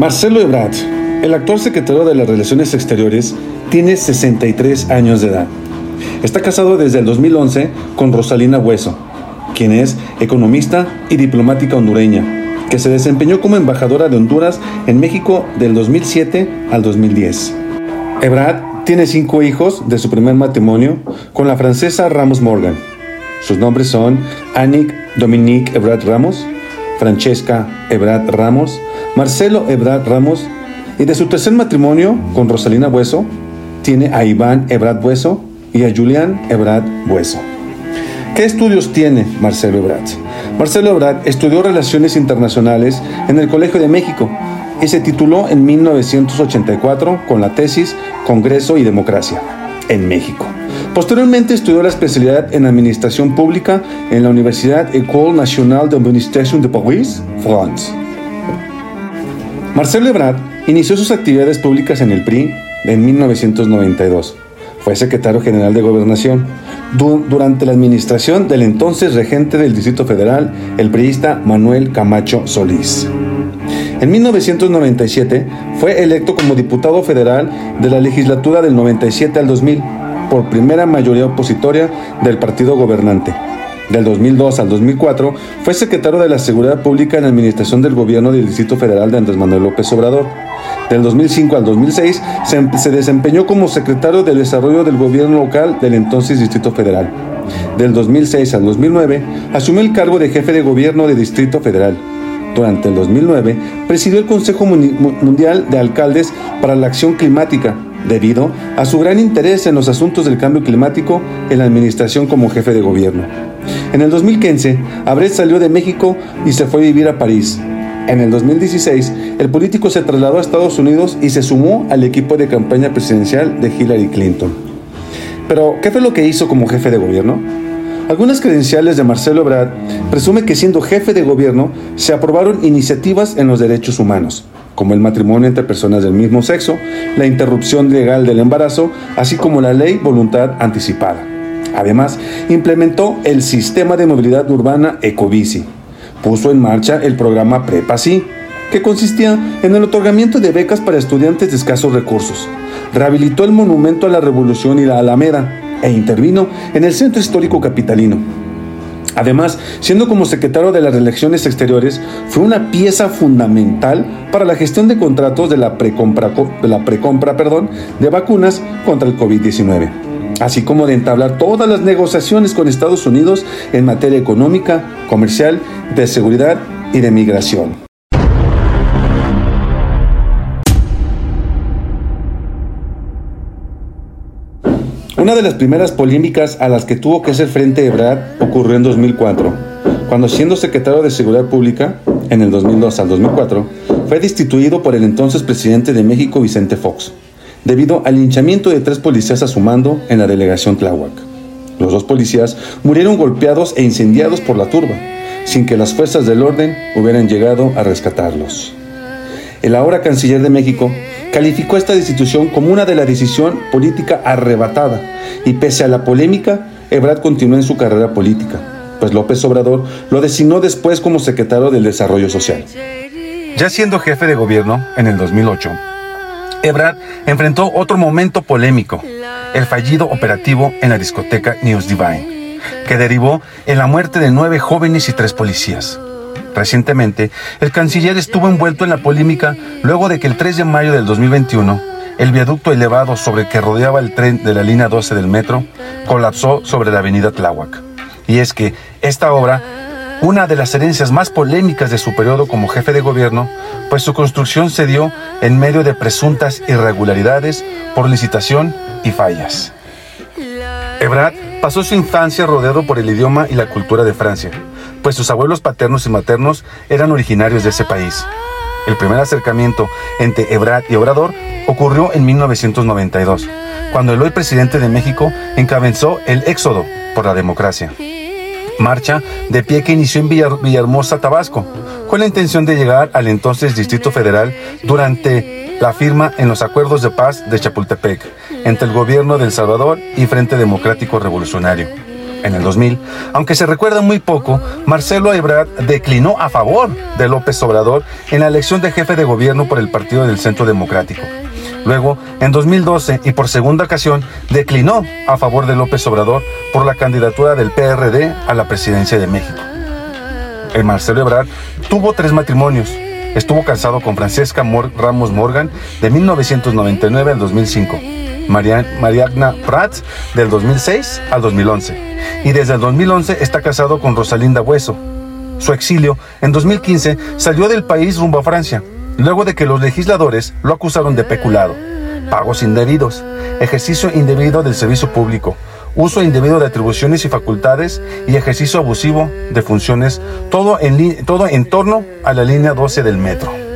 Marcelo Ebrard, el actual secretario de las Relaciones Exteriores, tiene 63 años de edad. Está casado desde el 2011 con Rosalina Hueso, quien es economista y diplomática hondureña, que se desempeñó como embajadora de Honduras en México del 2007 al 2010. Ebrard tiene cinco hijos de su primer matrimonio con la francesa Ramos Morgan. Sus nombres son Annick Dominique Ebrard Ramos, Francesca Ebrard Ramos, Marcelo Ebrard Ramos y de su tercer matrimonio con Rosalina Bueso tiene a Iván Ebrard Bueso y a Julián Ebrard Bueso. ¿Qué estudios tiene Marcelo Ebrard? Marcelo Ebrard estudió Relaciones Internacionales en el Colegio de México y se tituló en 1984 con la tesis Congreso y Democracia en México. Posteriormente estudió la especialidad en Administración Pública en la Universidad École Nationale d'Administration de Paris, France. Marcelo Ebrard inició sus actividades públicas en el PRI en 1992. Fue secretario general de Gobernación durante la administración del entonces regente del Distrito Federal, el priista Manuel Camacho Solís. En 1997 fue electo como diputado federal de la legislatura del 97 al 2000 por primera mayoría opositoria del partido gobernante. Del 2002 al 2004 fue secretario de la Seguridad Pública en la Administración del Gobierno del Distrito Federal de Andrés Manuel López Obrador. Del 2005 al 2006 se, se desempeñó como secretario del Desarrollo del Gobierno Local del entonces Distrito Federal. Del 2006 al 2009 asumió el cargo de jefe de gobierno de Distrito Federal. Durante el 2009 presidió el Consejo Mundial de Alcaldes para la Acción Climática, debido a su gran interés en los asuntos del cambio climático en la administración como jefe de gobierno. En el 2015, Abret salió de México y se fue a vivir a París. En el 2016, el político se trasladó a Estados Unidos y se sumó al equipo de campaña presidencial de Hillary Clinton. Pero, ¿qué fue lo que hizo como jefe de gobierno? Algunas credenciales de Marcelo Ebrard presume que siendo jefe de gobierno se aprobaron iniciativas en los derechos humanos, como el matrimonio entre personas del mismo sexo, la interrupción legal del embarazo, así como la ley voluntad anticipada. Además, implementó el sistema de movilidad urbana Ecobici. Puso en marcha el programa Prepasi, que consistía en el otorgamiento de becas para estudiantes de escasos recursos. Rehabilitó el monumento a la Revolución y la Alameda e intervino en el centro histórico capitalino. Además, siendo como secretario de las Relaciones Exteriores, fue una pieza fundamental para la gestión de contratos de la precompra, de, la precompra perdón, de vacunas contra el COVID-19 así como de entablar todas las negociaciones con Estados Unidos en materia económica, comercial, de seguridad y de migración. Una de las primeras polémicas a las que tuvo que hacer frente Ebrard ocurrió en 2004, cuando siendo secretario de Seguridad Pública, en el 2002 al 2004, fue destituido por el entonces presidente de México, Vicente Fox debido al linchamiento de tres policías a su mando en la delegación Tláhuac. Los dos policías murieron golpeados e incendiados por la turba, sin que las fuerzas del orden hubieran llegado a rescatarlos. El ahora canciller de México calificó esta destitución como una de la decisión política arrebatada y pese a la polémica, Ebrard continuó en su carrera política, pues López Obrador lo designó después como secretario del Desarrollo Social. Ya siendo jefe de gobierno en el 2008, Ebrard enfrentó otro momento polémico, el fallido operativo en la discoteca News Divine, que derivó en la muerte de nueve jóvenes y tres policías. Recientemente, el canciller estuvo envuelto en la polémica luego de que el 3 de mayo del 2021, el viaducto elevado sobre el que rodeaba el tren de la línea 12 del metro colapsó sobre la avenida Tláhuac. Y es que esta obra una de las herencias más polémicas de su periodo como jefe de gobierno, pues su construcción se dio en medio de presuntas irregularidades por licitación y fallas. Ebrard pasó su infancia rodeado por el idioma y la cultura de Francia, pues sus abuelos paternos y maternos eran originarios de ese país. El primer acercamiento entre Ebrard y Obrador ocurrió en 1992, cuando el hoy presidente de México encabezó el éxodo por la democracia marcha de pie que inició en Villahermosa, Tabasco, con la intención de llegar al entonces Distrito Federal durante la firma en los acuerdos de paz de Chapultepec entre el gobierno de El Salvador y Frente Democrático Revolucionario, En el 2000, aunque se recuerda muy poco, Marcelo Ebrard declinó a favor de López Obrador en la elección de jefe de gobierno por el Partido del Centro Democrático. Luego, en 2012 y por segunda ocasión, declinó a favor de López Obrador por la candidatura del PRD a la presidencia de México. El Marcelo Ebrard tuvo tres matrimonios. Estuvo casado con Francesca Ramos Morgan de 1999 al 2005, Mariana Prats del 2006 al 2011 y desde el 2011 está casado con Rosalinda Hueso. Su exilio en 2015 salió del país rumbo a Francia luego de que los legisladores lo acusaron de peculado, pagos indebidos, ejercicio indebido del servicio público, uso indebido de atribuciones y facultades y ejercicio abusivo de funciones, todo en, todo en torno a la línea 12 del metro.